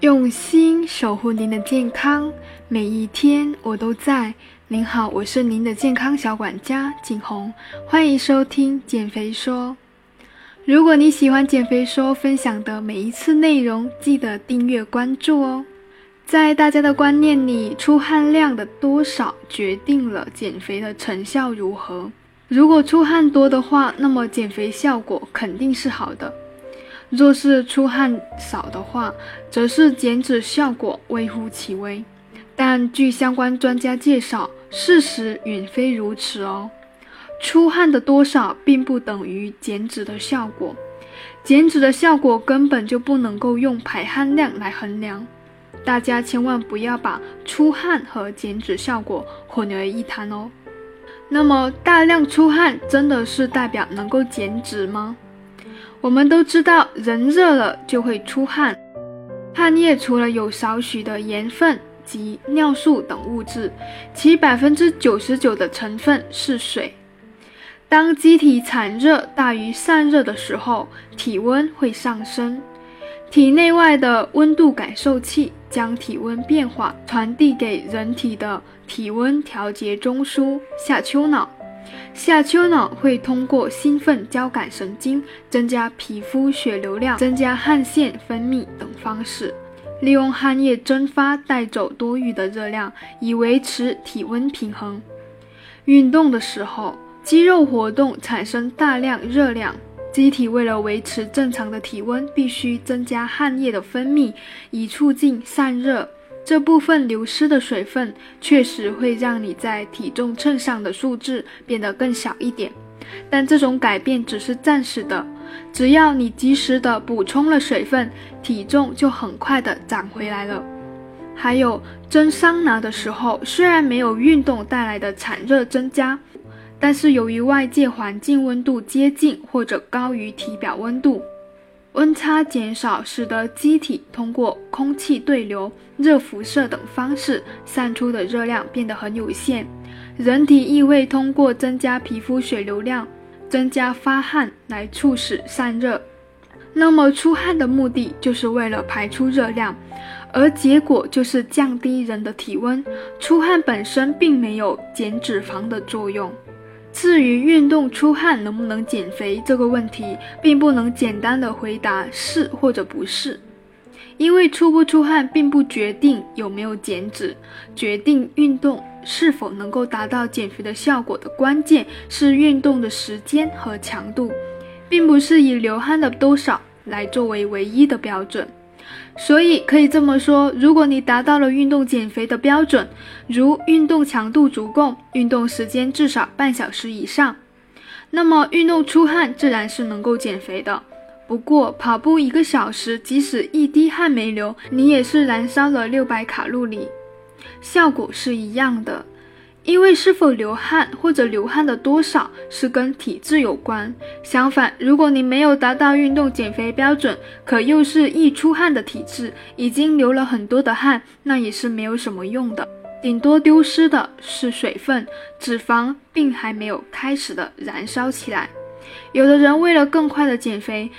用心守护您的健康，每一天我都在。您好，我是您的健康小管家景红，欢迎收听减肥说。如果你喜欢减肥说分享的每一次内容，记得订阅关注哦。在大家的观念里，出汗量的多少决定了减肥的成效如何。如果出汗多的话，那么减肥效果肯定是好的；若是出汗少的话，则是减脂效果微乎其微。但据相关专家介绍，事实远非如此哦。出汗的多少并不等于减脂的效果，减脂的效果根本就不能够用排汗量来衡量。大家千万不要把出汗和减脂效果混为一谈哦。那么，大量出汗真的是代表能够减脂吗？我们都知道，人热了就会出汗，汗液除了有少许的盐分及尿素等物质，其百分之九十九的成分是水。当机体产热大于散热的时候，体温会上升。体内外的温度感受器将体温变化传递给人体的体温调节中枢下丘脑，下丘脑会通过兴奋交感神经增加皮肤血流量、增加汗腺分泌等方式，利用汗液蒸发带走多余的热量，以维持体温平衡。运动的时候，肌肉活动产生大量热量。机体为了维持正常的体温，必须增加汗液的分泌，以促进散热。这部分流失的水分确实会让你在体重秤上的数字变得更小一点，但这种改变只是暂时的。只要你及时的补充了水分，体重就很快的长回来了。还有蒸桑拿的时候，虽然没有运动带来的产热增加。但是由于外界环境温度接近或者高于体表温度，温差减少，使得机体通过空气对流、热辐射等方式散出的热量变得很有限。人体亦会通过增加皮肤血流量、增加发汗来促使散热。那么出汗的目的就是为了排出热量，而结果就是降低人的体温。出汗本身并没有减脂肪的作用。至于运动出汗能不能减肥这个问题，并不能简单的回答是或者不是，因为出不出汗并不决定有没有减脂，决定运动是否能够达到减肥的效果的关键是运动的时间和强度，并不是以流汗的多少来作为唯一的标准。所以可以这么说，如果你达到了运动减肥的标准，如运动强度足够，运动时间至少半小时以上，那么运动出汗自然是能够减肥的。不过跑步一个小时，即使一滴汗没流，你也是燃烧了六百卡路里，效果是一样的。因为是否流汗或者流汗的多少是跟体质有关。相反，如果你没有达到运动减肥标准，可又是易出汗的体质，已经流了很多的汗，那也是没有什么用的，顶多丢失的是水分，脂肪并还没有开始的燃烧起来。有的人为了更快的减肥，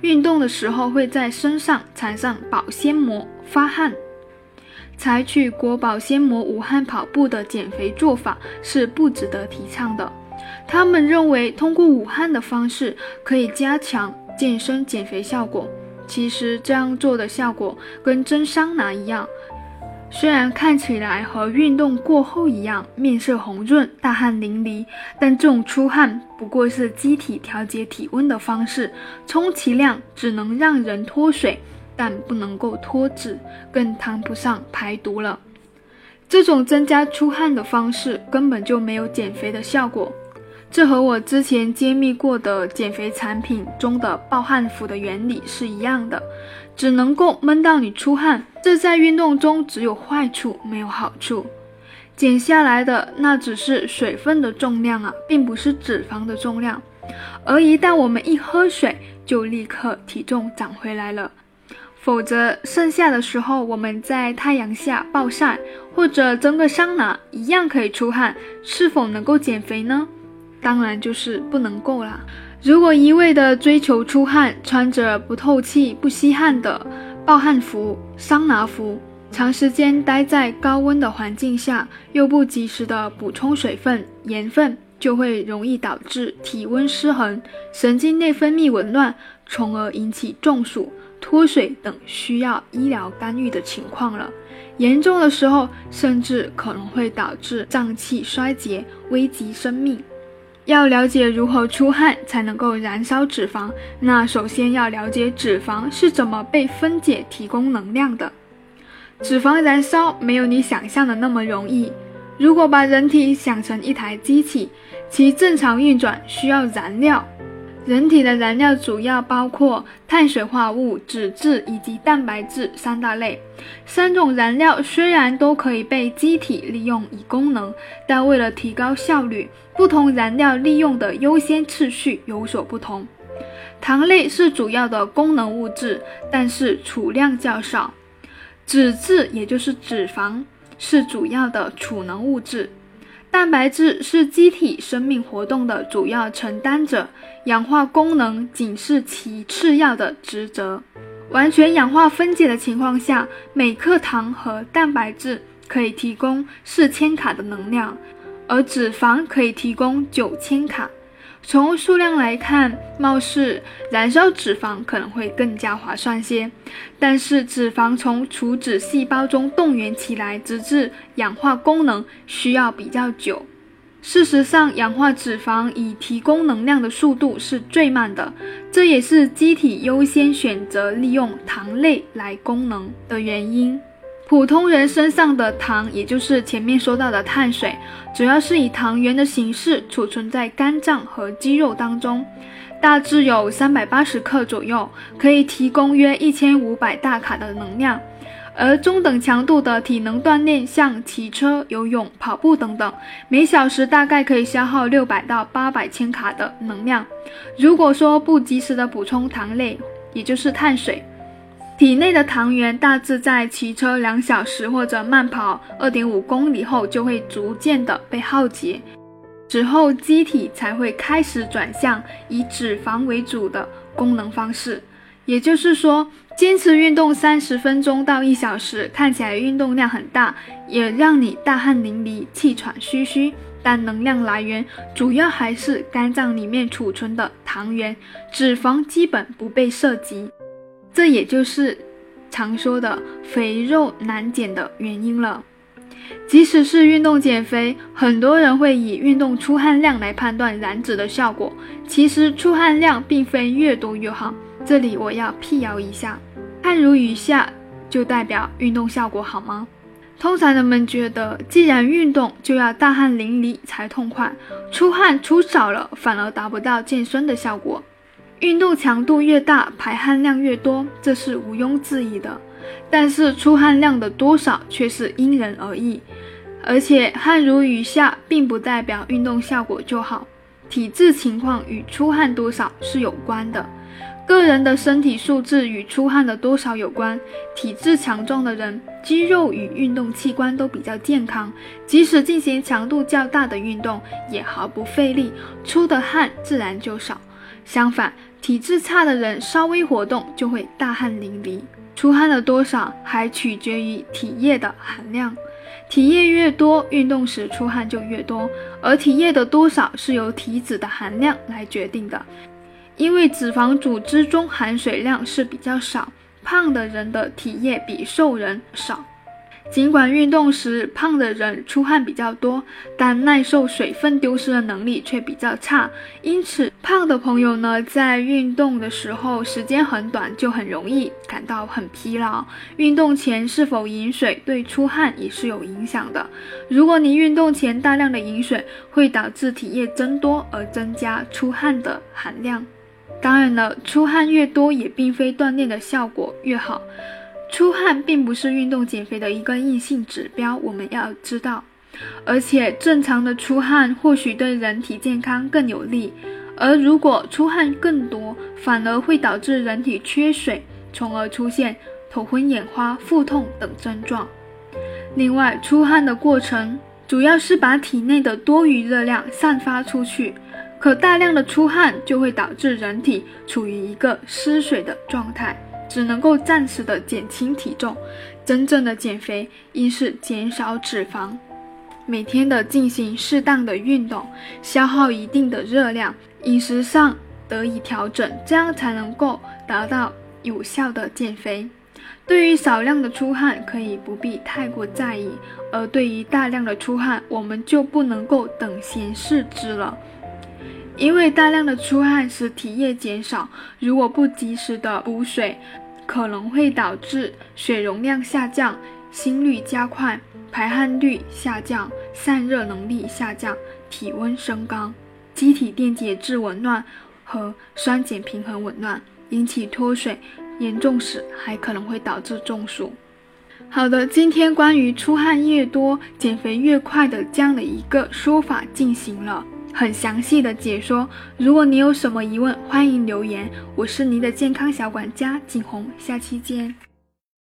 运动的时候会在身上缠上保鲜膜发汗。采取裹保鲜膜无汗跑步的减肥做法是不值得提倡的。他们认为通过捂汗的方式可以加强健身减肥效果。其实这样做的效果跟蒸桑拿一样，虽然看起来和运动过后一样，面色红润、大汗淋漓，但这种出汗不过是机体调节体温的方式，充其量只能让人脱水。但不能够脱脂，更谈不上排毒了。这种增加出汗的方式根本就没有减肥的效果。这和我之前揭秘过的减肥产品中的暴汗服的原理是一样的，只能够闷到你出汗。这在运动中只有坏处没有好处。减下来的那只是水分的重量啊，并不是脂肪的重量。而一旦我们一喝水，就立刻体重长回来了。否则，剩下的时候我们在太阳下暴晒，或者蒸个桑拿，一样可以出汗，是否能够减肥呢？当然就是不能够啦。如果一味的追求出汗，穿着不透气、不吸汗的暴汗服、桑拿服，长时间待在高温的环境下，又不及时的补充水分、盐分，就会容易导致体温失衡、神经内分泌紊乱，从而引起中暑、脱水等需要医疗干预的情况了。严重的时候，甚至可能会导致脏器衰竭，危及生命。要了解如何出汗才能够燃烧脂肪，那首先要了解脂肪是怎么被分解提供能量的。脂肪燃烧没有你想象的那么容易。如果把人体想成一台机器，其正常运转需要燃料。人体的燃料主要包括碳水化合物、脂质以及蛋白质三大类。三种燃料虽然都可以被机体利用以功能，但为了提高效率，不同燃料利用的优先次序有所不同。糖类是主要的功能物质，但是储量较少。脂质也就是脂肪是主要的储能物质。蛋白质是机体生命活动的主要承担者，氧化功能仅是其次要的职责。完全氧化分解的情况下，每克糖和蛋白质可以提供四千卡的能量，而脂肪可以提供九千卡。从数量来看，貌似燃烧脂肪可能会更加划算些，但是脂肪从储脂细胞中动员起来，直至氧化功能需要比较久。事实上，氧化脂肪以提供能量的速度是最慢的，这也是机体优先选择利用糖类来功能的原因。普通人身上的糖，也就是前面说到的碳水，主要是以糖原的形式储存在肝脏和肌肉当中，大致有三百八十克左右，可以提供约一千五百大卡的能量。而中等强度的体能锻炼，像骑车、游泳、跑步等等，每小时大概可以消耗六百到八百千卡的能量。如果说不及时的补充糖类，也就是碳水。体内的糖原大致在骑车两小时或者慢跑二点五公里后就会逐渐的被耗竭，之后机体才会开始转向以脂肪为主的功能方式。也就是说，坚持运动三十分钟到一小时，看起来运动量很大，也让你大汗淋漓、气喘吁吁，但能量来源主要还是肝脏里面储存的糖原，脂肪基本不被涉及。这也就是常说的肥肉难减的原因了。即使是运动减肥，很多人会以运动出汗量来判断燃脂的效果。其实出汗量并非越多越好。这里我要辟谣一下，汗如雨下就代表运动效果好吗？通常人们觉得，既然运动就要大汗淋漓才痛快，出汗出少了反而达不到健身的效果。运动强度越大，排汗量越多，这是毋庸置疑的。但是出汗量的多少却是因人而异，而且汗如雨下，并不代表运动效果就好。体质情况与出汗多少是有关的，个人的身体素质与出汗的多少有关。体质强壮的人，肌肉与运动器官都比较健康，即使进行强度较大的运动，也毫不费力，出的汗自然就少。相反，体质差的人稍微活动就会大汗淋漓，出汗的多少还取决于体液的含量，体液越多，运动时出汗就越多，而体液的多少是由体脂的含量来决定的，因为脂肪组织中含水量是比较少，胖的人的体液比瘦人少。尽管运动时胖的人出汗比较多，但耐受水分丢失的能力却比较差。因此，胖的朋友呢，在运动的时候时间很短，就很容易感到很疲劳。运动前是否饮水，对出汗也是有影响的。如果你运动前大量的饮水，会导致体液增多，而增加出汗的含量。当然了，出汗越多，也并非锻炼的效果越好。出汗并不是运动减肥的一个硬性指标，我们要知道。而且正常的出汗或许对人体健康更有利，而如果出汗更多，反而会导致人体缺水，从而出现头昏眼花、腹痛等症状。另外，出汗的过程主要是把体内的多余热量散发出去，可大量的出汗就会导致人体处于一个失水的状态。只能够暂时的减轻体重。真正的减肥应是减少脂肪，每天的进行适当的运动，消耗一定的热量，饮食上得以调整，这样才能够达到有效的减肥。对于少量的出汗，可以不必太过在意；而对于大量的出汗，我们就不能够等闲视之了。因为大量的出汗使体液减少，如果不及时的补水，可能会导致血容量下降、心率加快、排汗率下降、散热能力下降、体温升高、机体电解质紊乱和酸碱平衡紊乱，引起脱水。严重时还可能会导致中暑。好的，今天关于出汗越多减肥越快的这样的一个说法进行了很详细的解说。如果你有什么疑问，欢迎留言。我是您的健康小管家景红，下期见。